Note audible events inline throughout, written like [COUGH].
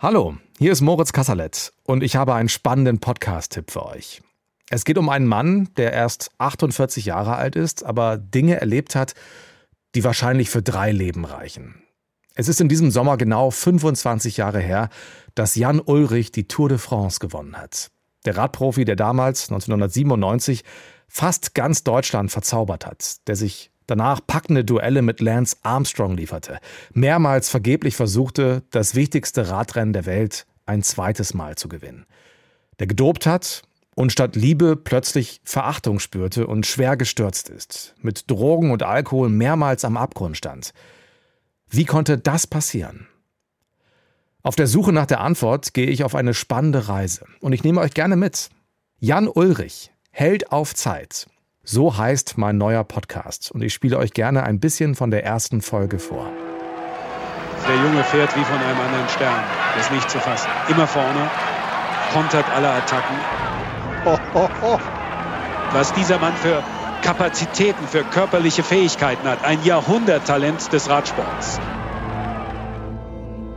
Hallo, hier ist Moritz Kasserlet und ich habe einen spannenden Podcast-Tipp für euch. Es geht um einen Mann, der erst 48 Jahre alt ist, aber Dinge erlebt hat, die wahrscheinlich für drei Leben reichen. Es ist in diesem Sommer genau 25 Jahre her, dass Jan Ulrich die Tour de France gewonnen hat. Der Radprofi, der damals, 1997, fast ganz Deutschland verzaubert hat, der sich danach packende Duelle mit Lance Armstrong lieferte, mehrmals vergeblich versuchte, das wichtigste Radrennen der Welt ein zweites Mal zu gewinnen. Der gedopt hat und statt Liebe plötzlich Verachtung spürte und schwer gestürzt ist, mit Drogen und Alkohol mehrmals am Abgrund stand. Wie konnte das passieren? Auf der Suche nach der Antwort gehe ich auf eine spannende Reise und ich nehme euch gerne mit. Jan Ulrich, Held auf Zeit, so heißt mein neuer Podcast und ich spiele euch gerne ein bisschen von der ersten Folge vor. Der Junge fährt wie von einem anderen Stern. Das ist nicht zu fassen. Immer vorne, kontert alle Attacken. Was dieser Mann für Kapazitäten, für körperliche Fähigkeiten hat. Ein Jahrhunderttalent des Radsports.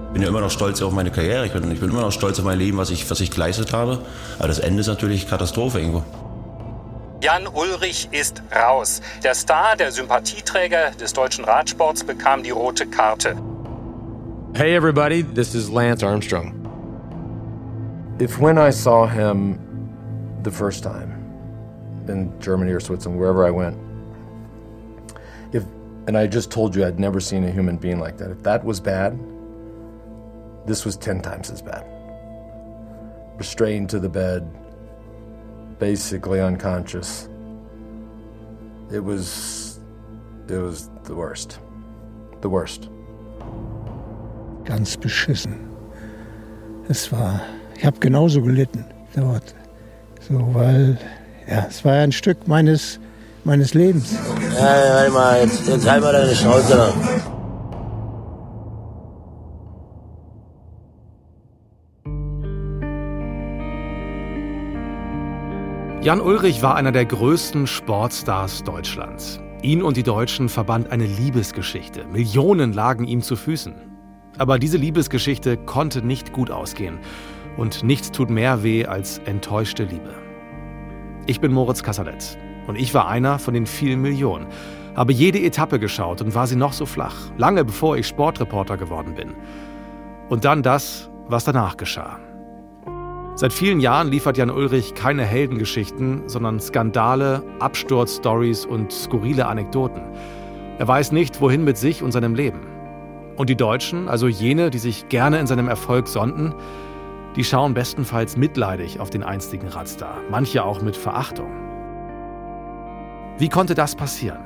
Ich bin ja immer noch stolz auf meine Karriere. Ich bin, ich bin immer noch stolz auf mein Leben, was ich, was ich geleistet habe. Aber das Ende ist natürlich Katastrophe irgendwo. Jan Ulrich ist raus. Der Star, der Sympathieträger des deutschen Radsports, bekam die rote Karte. Hey everybody, this is Lance Armstrong. If when I saw him the first time in Germany or Switzerland, wherever I went, if and I just told you I'd never seen a human being like that, if that was bad, this was 10 times as bad. Restrained to the bed, basically unconscious. It was it was the worst. The worst. Ganz beschissen. Es war, ich habe genauso gelitten dort. So, weil, ja, es war ein Stück meines, meines Lebens. Ja, warte mal, jetzt, jetzt halt mal deine Schnauze. Jan Ulrich war einer der größten Sportstars Deutschlands. Ihn und die Deutschen verband eine Liebesgeschichte. Millionen lagen ihm zu Füßen. Aber diese Liebesgeschichte konnte nicht gut ausgehen. Und nichts tut mehr weh als enttäuschte Liebe. Ich bin Moritz Kasserlet und ich war einer von den vielen Millionen. Habe jede Etappe geschaut und war sie noch so flach, lange bevor ich Sportreporter geworden bin. Und dann das, was danach geschah. Seit vielen Jahren liefert Jan Ulrich keine Heldengeschichten, sondern Skandale, Absturzstories und skurrile Anekdoten. Er weiß nicht, wohin mit sich und seinem Leben. Und die Deutschen, also jene, die sich gerne in seinem Erfolg sonden, die schauen bestenfalls mitleidig auf den einstigen Radstar, manche auch mit Verachtung. Wie konnte das passieren?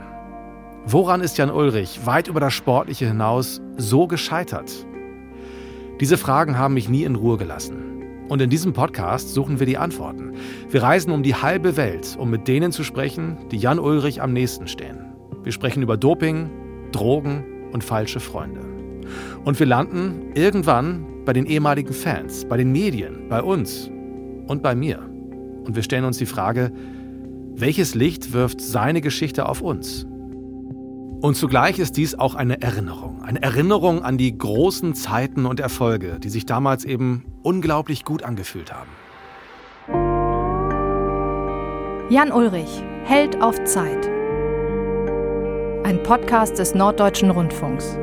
Woran ist Jan Ulrich weit über das Sportliche hinaus so gescheitert? Diese Fragen haben mich nie in Ruhe gelassen. Und in diesem Podcast suchen wir die Antworten. Wir reisen um die halbe Welt, um mit denen zu sprechen, die Jan Ulrich am nächsten stehen. Wir sprechen über Doping, Drogen und falsche Freunde. Und wir landen irgendwann bei den ehemaligen Fans, bei den Medien, bei uns und bei mir. Und wir stellen uns die Frage, welches Licht wirft seine Geschichte auf uns? Und zugleich ist dies auch eine Erinnerung. Eine Erinnerung an die großen Zeiten und Erfolge, die sich damals eben unglaublich gut angefühlt haben. Jan Ulrich, Held auf Zeit. Ein Podcast des Norddeutschen Rundfunks.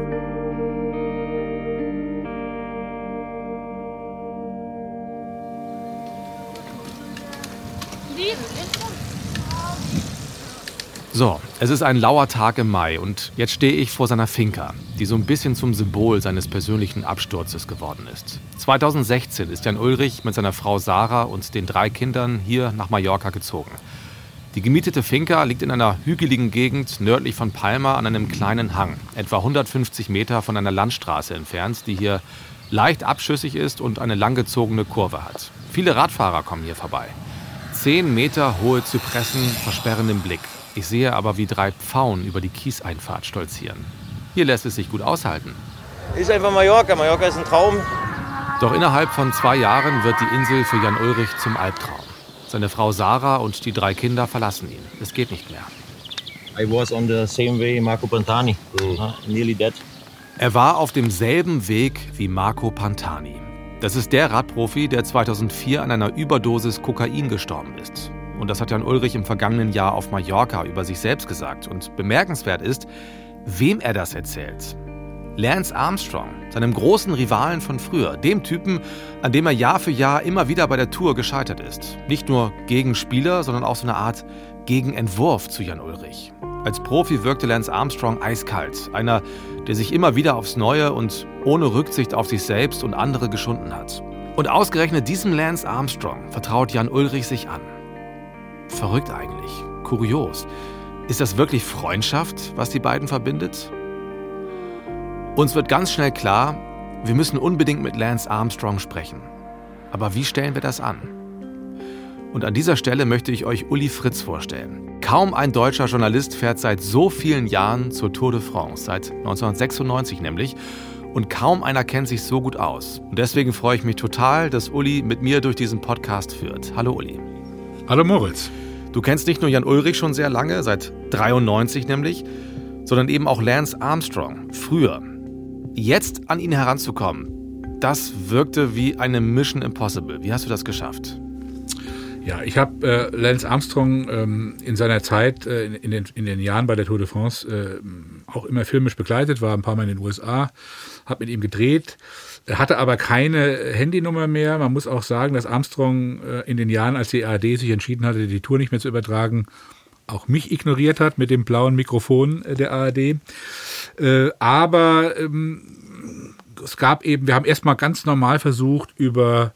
So, es ist ein lauer Tag im Mai und jetzt stehe ich vor seiner Finca, die so ein bisschen zum Symbol seines persönlichen Absturzes geworden ist. 2016 ist Jan Ulrich mit seiner Frau Sarah und den drei Kindern hier nach Mallorca gezogen. Die gemietete Finca liegt in einer hügeligen Gegend nördlich von Palma an einem kleinen Hang, etwa 150 Meter von einer Landstraße entfernt, die hier leicht abschüssig ist und eine langgezogene Kurve hat. Viele Radfahrer kommen hier vorbei. Zehn Meter hohe Zypressen versperren den Blick ich sehe aber, wie drei Pfauen über die Kieseinfahrt stolzieren. Hier lässt es sich gut aushalten. Ist einfach Mallorca. Mallorca ist ein Traum. Doch innerhalb von zwei Jahren wird die Insel für Jan Ulrich zum Albtraum. Seine Frau Sarah und die drei Kinder verlassen ihn. Es geht nicht mehr. I was on the same way Marco Pantani. Uh, nearly dead. Er war auf demselben Weg wie Marco Pantani. Das ist der Radprofi, der 2004 an einer Überdosis Kokain gestorben ist. Und das hat Jan Ulrich im vergangenen Jahr auf Mallorca über sich selbst gesagt. Und bemerkenswert ist, wem er das erzählt. Lance Armstrong, seinem großen Rivalen von früher, dem Typen, an dem er Jahr für Jahr immer wieder bei der Tour gescheitert ist. Nicht nur gegen Spieler, sondern auch so eine Art Gegenentwurf zu Jan Ulrich. Als Profi wirkte Lance Armstrong eiskalt, einer, der sich immer wieder aufs Neue und ohne Rücksicht auf sich selbst und andere geschunden hat. Und ausgerechnet diesem Lance Armstrong vertraut Jan Ulrich sich an. Verrückt eigentlich, kurios. Ist das wirklich Freundschaft, was die beiden verbindet? Uns wird ganz schnell klar, wir müssen unbedingt mit Lance Armstrong sprechen. Aber wie stellen wir das an? Und an dieser Stelle möchte ich euch Uli Fritz vorstellen. Kaum ein deutscher Journalist fährt seit so vielen Jahren zur Tour de France, seit 1996 nämlich. Und kaum einer kennt sich so gut aus. Und deswegen freue ich mich total, dass Uli mit mir durch diesen Podcast führt. Hallo Uli. Hallo Moritz. Du kennst nicht nur Jan Ulrich schon sehr lange, seit 93 nämlich, sondern eben auch Lance Armstrong, früher. Jetzt an ihn heranzukommen, das wirkte wie eine Mission Impossible. Wie hast du das geschafft? Ja, ich habe äh, Lance Armstrong ähm, in seiner Zeit, äh, in, in, den, in den Jahren bei der Tour de France, äh, auch immer filmisch begleitet, war ein paar Mal in den USA, habe mit ihm gedreht, hatte aber keine Handynummer mehr. Man muss auch sagen, dass Armstrong äh, in den Jahren, als die ARD sich entschieden hatte, die Tour nicht mehr zu übertragen, auch mich ignoriert hat mit dem blauen Mikrofon äh, der ARD. Äh, aber ähm, es gab eben, wir haben erstmal ganz normal versucht über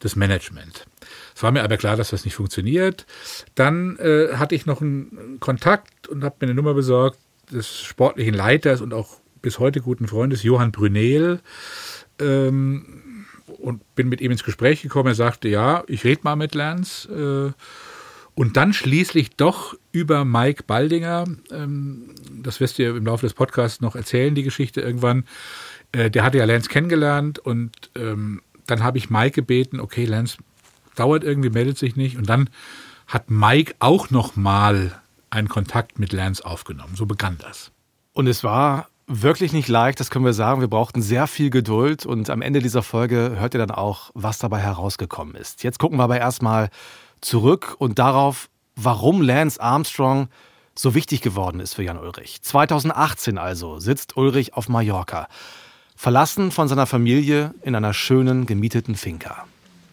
das Management. Es war mir aber klar, dass das nicht funktioniert. Dann äh, hatte ich noch einen Kontakt und habe mir eine Nummer besorgt des sportlichen Leiters und auch bis heute guten Freundes Johann Brünel. Ähm, und bin mit ihm ins Gespräch gekommen. Er sagte, ja, ich rede mal mit Lance. Äh, und dann schließlich doch über Mike Baldinger, ähm, das wirst du ja im Laufe des Podcasts noch erzählen, die Geschichte irgendwann. Äh, der hatte ja Lance kennengelernt und ähm, dann habe ich Mike gebeten, okay, Lance dauert irgendwie, meldet sich nicht. Und dann hat Mike auch nochmal einen Kontakt mit Lance aufgenommen. So begann das. Und es war wirklich nicht leicht, das können wir sagen. Wir brauchten sehr viel Geduld und am Ende dieser Folge hört ihr dann auch, was dabei herausgekommen ist. Jetzt gucken wir aber erstmal zurück und darauf, warum Lance Armstrong so wichtig geworden ist für Jan Ulrich. 2018 also sitzt Ulrich auf Mallorca, verlassen von seiner Familie in einer schönen gemieteten Finca.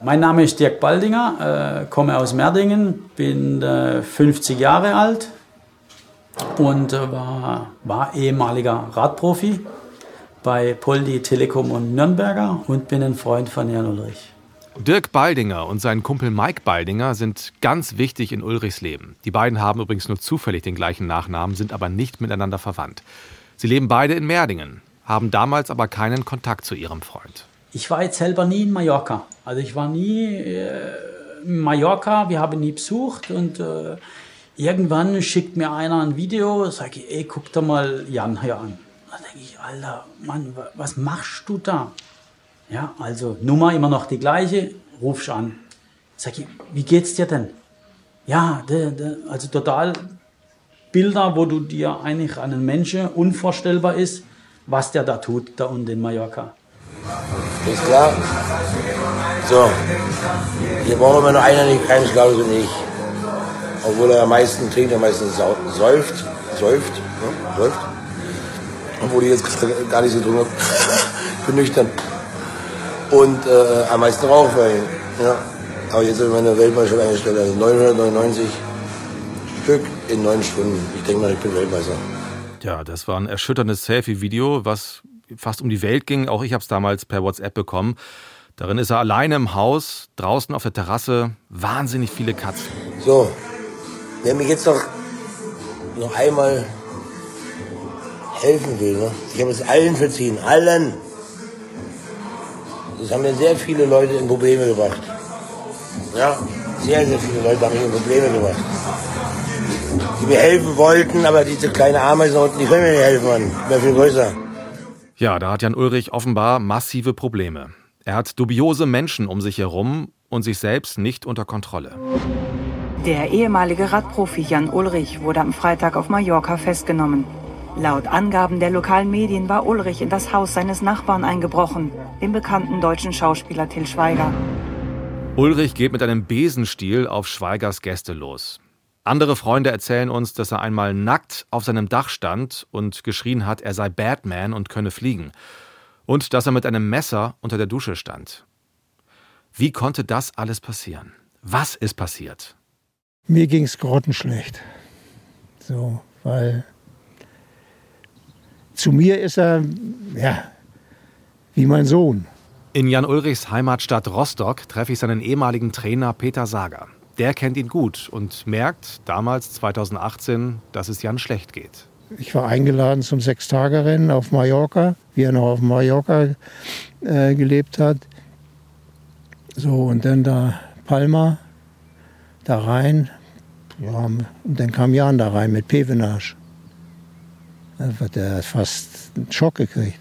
Mein Name ist Dirk Baldinger, äh, komme aus Merdingen, bin äh, 50 Jahre alt und äh, war, war ehemaliger Radprofi bei Poldi Telekom und Nürnberger und bin ein Freund von Jan Ulrich. Dirk Baldinger und sein Kumpel Mike Baldinger sind ganz wichtig in Ulrichs Leben. Die beiden haben übrigens nur zufällig den gleichen Nachnamen, sind aber nicht miteinander verwandt. Sie leben beide in Merdingen, haben damals aber keinen Kontakt zu ihrem Freund. Ich war jetzt selber nie in Mallorca. Also ich war nie äh, in Mallorca, wir haben nie besucht und äh, irgendwann schickt mir einer ein Video, sage ich, ey, guck doch mal Jan hier an. Da denke ich, Alter, Mann, was machst du da? Ja, also Nummer immer noch die gleiche, rufst an. Sag ich, wie geht's dir denn? Ja, de, de, also total Bilder, wo du dir eigentlich einen Menschen unvorstellbar ist, was der da tut, da unten in Mallorca. Ist klar? So, hier brauchen wir nur einer, nicht keinen Schlaues und ich. Obwohl er am meisten trinkt, am meisten säuft, säuft, ne? säuft. Obwohl ich jetzt gar nicht so drin habe. [LAUGHS] bin nüchtern und äh, am meisten raucht bei ihm. Ja. Aber jetzt habe ich meine Weltmeisterschaft eingestellt, also 999 Stück in neun Stunden. Ich denke mal, ich bin Weltmeister. Ja, das war ein erschütterndes Selfie-Video, was fast um die Welt ging. Auch ich habe es damals per WhatsApp bekommen. Darin ist er alleine im Haus, draußen auf der Terrasse, wahnsinnig viele Katzen. So, wer mir jetzt noch, noch einmal helfen will, ne? ich habe es allen verziehen, allen. Das haben mir sehr viele Leute in Probleme gebracht. Ja, sehr, sehr viele Leute haben mich in Probleme gebracht. Die mir helfen wollten, aber diese kleine Ameisen unten, die können mir nicht helfen, Mann. Ich bin viel größer. Ja, da hat Jan Ulrich offenbar massive Probleme. Er hat dubiose Menschen um sich herum und sich selbst nicht unter Kontrolle. Der ehemalige Radprofi Jan Ulrich wurde am Freitag auf Mallorca festgenommen. Laut Angaben der lokalen Medien war Ulrich in das Haus seines Nachbarn eingebrochen, dem bekannten deutschen Schauspieler Till Schweiger. Ulrich geht mit einem Besenstiel auf Schweigers Gäste los. Andere Freunde erzählen uns, dass er einmal nackt auf seinem Dach stand und geschrien hat, er sei Batman und könne fliegen. Und dass er mit einem Messer unter der Dusche stand. Wie konnte das alles passieren? Was ist passiert? Mir ging es grottenschlecht. So, weil zu mir ist er, ja, wie mein Sohn. In Jan Ulrichs Heimatstadt Rostock treffe ich seinen ehemaligen Trainer Peter Sager. Der kennt ihn gut und merkt damals 2018, dass es Jan schlecht geht. Ich war eingeladen zum Sechstagerennen auf Mallorca, wie er noch auf Mallorca äh, gelebt hat. So, und dann da Palma, da rein. Ja, und dann kam Jan da rein mit Pevenage. Da hat er fast einen Schock gekriegt.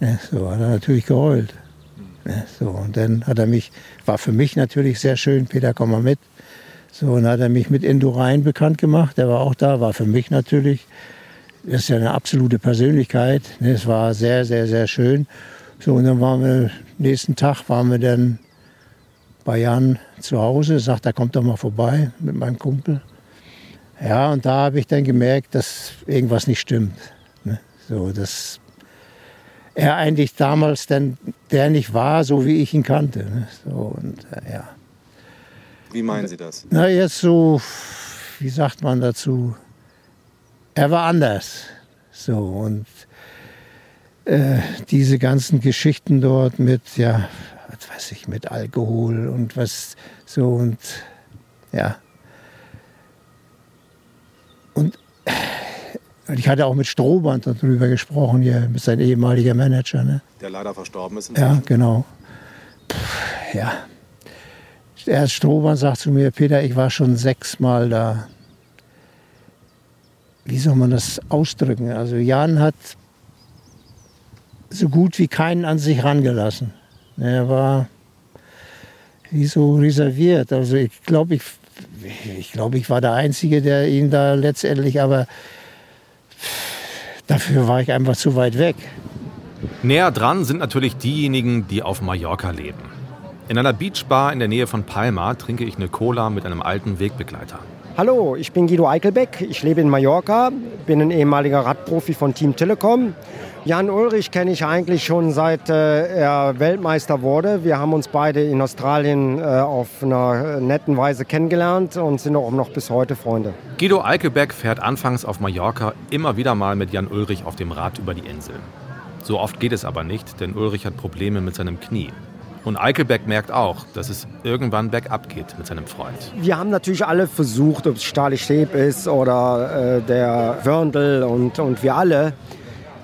Ja, so hat er natürlich geheult. Ja, so, und dann hat er mich, war für mich natürlich sehr schön, Peter, komm mal mit. So, und hat er mich mit Indurain bekannt gemacht. Der war auch da, war für mich natürlich, das ist ja eine absolute Persönlichkeit. Es war sehr, sehr, sehr schön. So, und dann waren wir, nächsten Tag waren wir dann bei Jan zu Hause, sagt, er kommt doch mal vorbei mit meinem Kumpel. Ja, und da habe ich dann gemerkt, dass irgendwas nicht stimmt. Ne? So, dass er eigentlich damals dann der nicht war, so wie ich ihn kannte. Ne? So, und, äh, ja. Wie meinen Sie das? Na, jetzt so, wie sagt man dazu? Er war anders. So, und äh, diese ganzen Geschichten dort mit, ja, was weiß ich, mit Alkohol und was so und ja. Und ich hatte auch mit Strohband darüber gesprochen, hier mit seinem ehemaligen Manager. Ne? Der leider verstorben ist. Ja, genau. Puh, ja. Erst Strohband sagt zu mir, Peter, ich war schon sechsmal da. Wie soll man das ausdrücken? Also Jan hat so gut wie keinen an sich rangelassen. Er war wie so reserviert. Also ich glaube, ich, ich, glaub, ich war der Einzige, der ihn da letztendlich, aber dafür war ich einfach zu weit weg. Näher dran sind natürlich diejenigen, die auf Mallorca leben. In einer Beachbar in der Nähe von Palma trinke ich eine Cola mit einem alten Wegbegleiter. Hallo, ich bin Guido Eichelbeck. Ich lebe in Mallorca, bin ein ehemaliger Radprofi von Team Telekom. Jan Ulrich kenne ich eigentlich schon seit äh, er Weltmeister wurde. Wir haben uns beide in Australien äh, auf einer netten Weise kennengelernt und sind auch noch bis heute Freunde. Guido Eichelbeck fährt anfangs auf Mallorca immer wieder mal mit Jan Ulrich auf dem Rad über die Insel. So oft geht es aber nicht, denn Ulrich hat Probleme mit seinem Knie. Und Eichelbeck merkt auch, dass es irgendwann bergab geht mit seinem Freund. Wir haben natürlich alle versucht, ob es Stali Steb ist oder äh, der Wörndl und, und wir alle.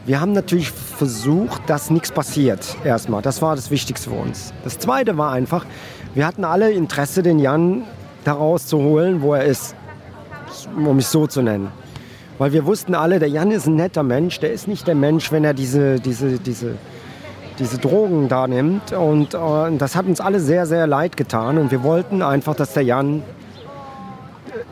Wir haben natürlich versucht, dass nichts passiert erstmal. Das war das Wichtigste für uns. Das Zweite war einfach, wir hatten alle Interesse, den Jan daraus zu holen, wo er ist. Um es so zu nennen. Weil wir wussten alle, der Jan ist ein netter Mensch. Der ist nicht der Mensch, wenn er diese, diese, diese diese Drogen da nimmt. Und äh, das hat uns alle sehr, sehr leid getan. Und wir wollten einfach, dass der Jan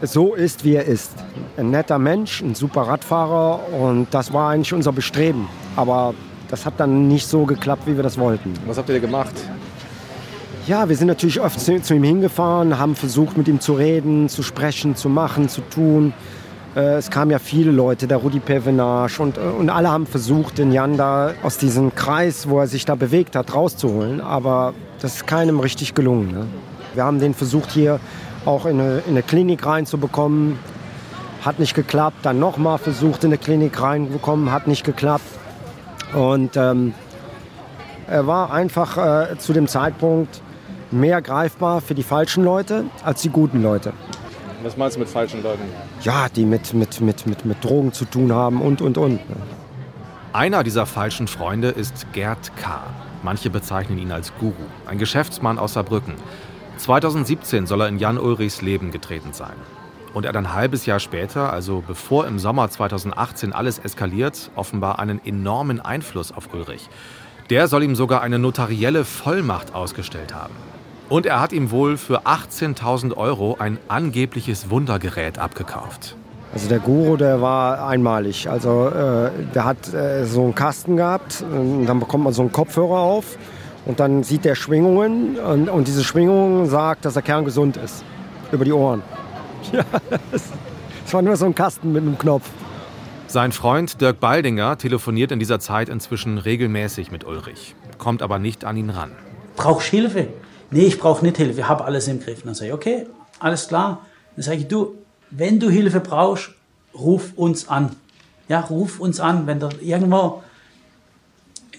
so ist, wie er ist. Ein netter Mensch, ein super Radfahrer. Und das war eigentlich unser Bestreben. Aber das hat dann nicht so geklappt, wie wir das wollten. Was habt ihr gemacht? Ja, wir sind natürlich oft zu, zu ihm hingefahren, haben versucht, mit ihm zu reden, zu sprechen, zu machen, zu tun. Äh, es kamen ja viele Leute, der Rudi Pevenage und, äh, und alle haben versucht, den Jan da aus diesem Kreis, wo er sich da bewegt hat, rauszuholen. Aber das ist keinem richtig gelungen. Ne? Wir haben den versucht, hier auch in eine, in eine Klinik reinzubekommen. Hat nicht geklappt. Dann nochmal versucht, in eine Klinik reinzubekommen. Hat nicht geklappt. Und ähm, er war einfach äh, zu dem Zeitpunkt mehr greifbar für die falschen Leute als die guten Leute. Was meinst du mit falschen Leuten? Ja, die mit, mit, mit, mit, mit Drogen zu tun haben und, und, und. Einer dieser falschen Freunde ist Gerd K. Manche bezeichnen ihn als Guru, ein Geschäftsmann aus Saarbrücken. 2017 soll er in Jan Ulrichs Leben getreten sein. Und er hat ein halbes Jahr später, also bevor im Sommer 2018 alles eskaliert, offenbar einen enormen Einfluss auf Ulrich. Der soll ihm sogar eine notarielle Vollmacht ausgestellt haben. Und er hat ihm wohl für 18.000 Euro ein angebliches Wundergerät abgekauft. Also der Guru, der war einmalig. Also äh, der hat äh, so einen Kasten gehabt, und dann bekommt man so einen Kopfhörer auf und dann sieht der Schwingungen und, und diese Schwingungen sagt, dass der Kern gesund ist. Über die Ohren. [LAUGHS] Ja, es war nur so ein Kasten mit einem Knopf. Sein Freund Dirk Baldinger telefoniert in dieser Zeit inzwischen regelmäßig mit Ulrich, kommt aber nicht an ihn ran. Brauchst Hilfe? Nee, ich brauche nicht Hilfe, ich habe alles im Griff. dann sage ich, okay, alles klar. Dann sage ich, du, wenn du Hilfe brauchst, ruf uns an. Ja, ruf uns an, wenn du irgendwo,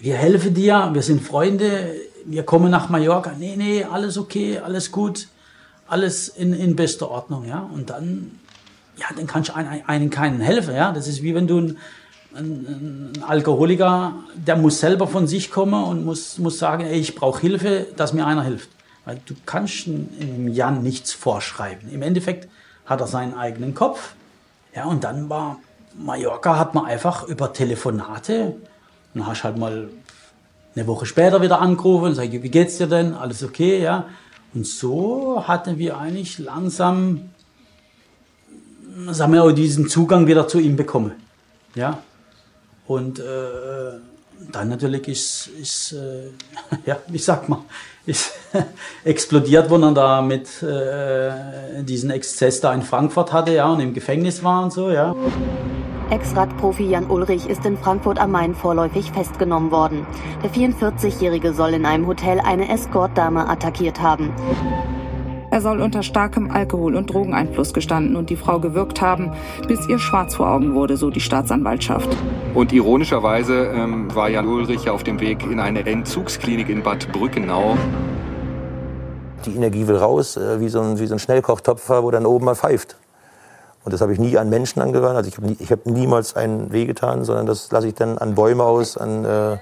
wir helfen dir, wir sind Freunde, wir kommen nach Mallorca. Nee, nee, alles okay, alles gut, alles in, in bester Ordnung, ja. Und dann, ja, dann kannst du einen, einen keinen helfen, ja. Das ist wie wenn du ein, ein, ein Alkoholiker, der muss selber von sich kommen und muss, muss sagen, ey, ich brauche Hilfe, dass mir einer hilft. Weil du kannst dem Jan nichts vorschreiben. Im Endeffekt hat er seinen eigenen Kopf. Ja, und dann war Mallorca, hat man einfach über Telefonate, dann hast du halt mal eine Woche später wieder angerufen und sagt, wie geht's dir denn? Alles okay, ja. Und so hatten wir eigentlich langsam, sagen wir, diesen Zugang wieder zu ihm bekommen. Ja. Und äh, dann natürlich ist, ist äh, [LAUGHS] ja, wie sagt man, ist [LAUGHS] explodiert, wo er da mit äh, diesen Exzess da in Frankfurt hatte, ja, und im Gefängnis war und so, ja. Ex-Radprofi Jan Ulrich ist in Frankfurt am Main vorläufig festgenommen worden. Der 44-Jährige soll in einem Hotel eine Escortdame attackiert haben. Er soll unter starkem Alkohol- und Drogeneinfluss gestanden und die Frau gewirkt haben, bis ihr schwarz vor Augen wurde, so die Staatsanwaltschaft. Und ironischerweise ähm, war Jan Ulrich auf dem Weg in eine Entzugsklinik in Bad Brückenau. Die Energie will raus, äh, wie, so ein, wie so ein Schnellkochtopfer, wo dann oben mal pfeift. Und das habe ich nie an Menschen angewandt. Also ich habe nie, hab niemals einen wehgetan, sondern das lasse ich dann an Bäume aus, an, äh,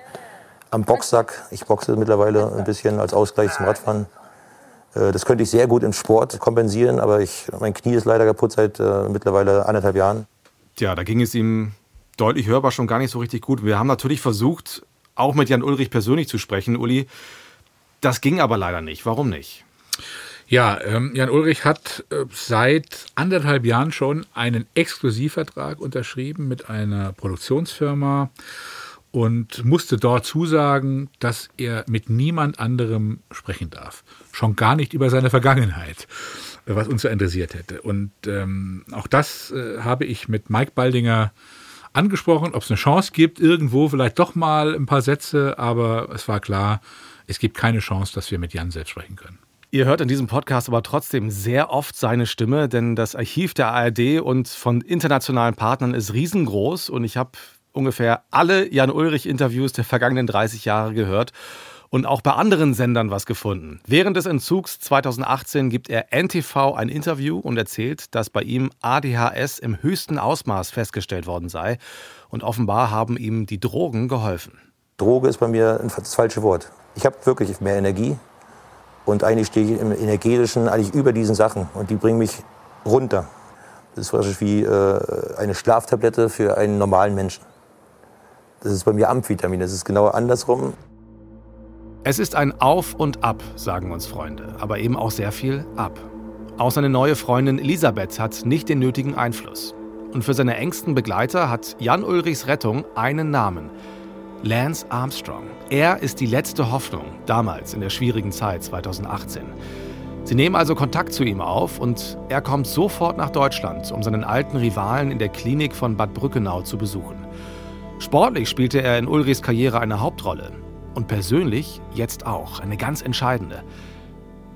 am Boxsack. Ich boxe mittlerweile ein bisschen als Ausgleich zum Radfahren. Äh, das könnte ich sehr gut im Sport kompensieren, aber ich, mein Knie ist leider kaputt seit äh, mittlerweile anderthalb Jahren. Tja, da ging es ihm deutlich hörbar schon gar nicht so richtig gut. Wir haben natürlich versucht, auch mit Jan Ulrich persönlich zu sprechen, Uli. Das ging aber leider nicht. Warum nicht? Ja, ähm, Jan Ulrich hat äh, seit anderthalb Jahren schon einen Exklusivvertrag unterschrieben mit einer Produktionsfirma und musste dort zusagen, dass er mit niemand anderem sprechen darf. Schon gar nicht über seine Vergangenheit, was uns so interessiert hätte. Und ähm, auch das äh, habe ich mit Mike Baldinger angesprochen, ob es eine Chance gibt, irgendwo vielleicht doch mal ein paar Sätze, aber es war klar, es gibt keine Chance, dass wir mit Jan selbst sprechen können. Ihr hört in diesem Podcast aber trotzdem sehr oft seine Stimme, denn das Archiv der ARD und von internationalen Partnern ist riesengroß und ich habe ungefähr alle Jan Ulrich-Interviews der vergangenen 30 Jahre gehört und auch bei anderen Sendern was gefunden. Während des Entzugs 2018 gibt er NTV ein Interview und erzählt, dass bei ihm ADHS im höchsten Ausmaß festgestellt worden sei und offenbar haben ihm die Drogen geholfen. Droge ist bei mir das falsche Wort. Ich habe wirklich mehr Energie und eigentlich stehe ich im Energetischen eigentlich über diesen Sachen und die bringen mich runter. Das ist wie äh, eine Schlaftablette für einen normalen Menschen. Das ist bei mir Amphetamin, das ist genau andersrum. Es ist ein Auf und Ab, sagen uns Freunde, aber eben auch sehr viel ab. Auch seine neue Freundin Elisabeth hat nicht den nötigen Einfluss. Und für seine engsten Begleiter hat Jan Ulrichs Rettung einen Namen. Lance Armstrong. Er ist die letzte Hoffnung, damals in der schwierigen Zeit 2018. Sie nehmen also Kontakt zu ihm auf und er kommt sofort nach Deutschland, um seinen alten Rivalen in der Klinik von Bad Brückenau zu besuchen. Sportlich spielte er in Ulrichs Karriere eine Hauptrolle. Und persönlich jetzt auch, eine ganz entscheidende.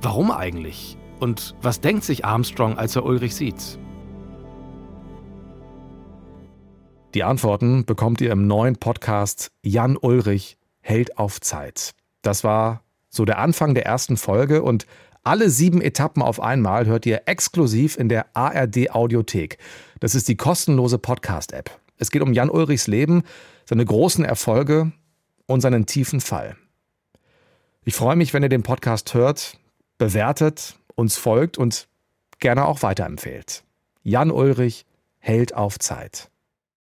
Warum eigentlich? Und was denkt sich Armstrong, als er Ulrich sieht? Die Antworten bekommt ihr im neuen Podcast Jan Ulrich hält auf Zeit. Das war so der Anfang der ersten Folge und alle sieben Etappen auf einmal hört ihr exklusiv in der ARD Audiothek. Das ist die kostenlose Podcast-App. Es geht um Jan Ulrichs Leben, seine großen Erfolge und seinen tiefen Fall. Ich freue mich, wenn ihr den Podcast hört, bewertet, uns folgt und gerne auch weiterempfehlt. Jan Ulrich hält auf Zeit.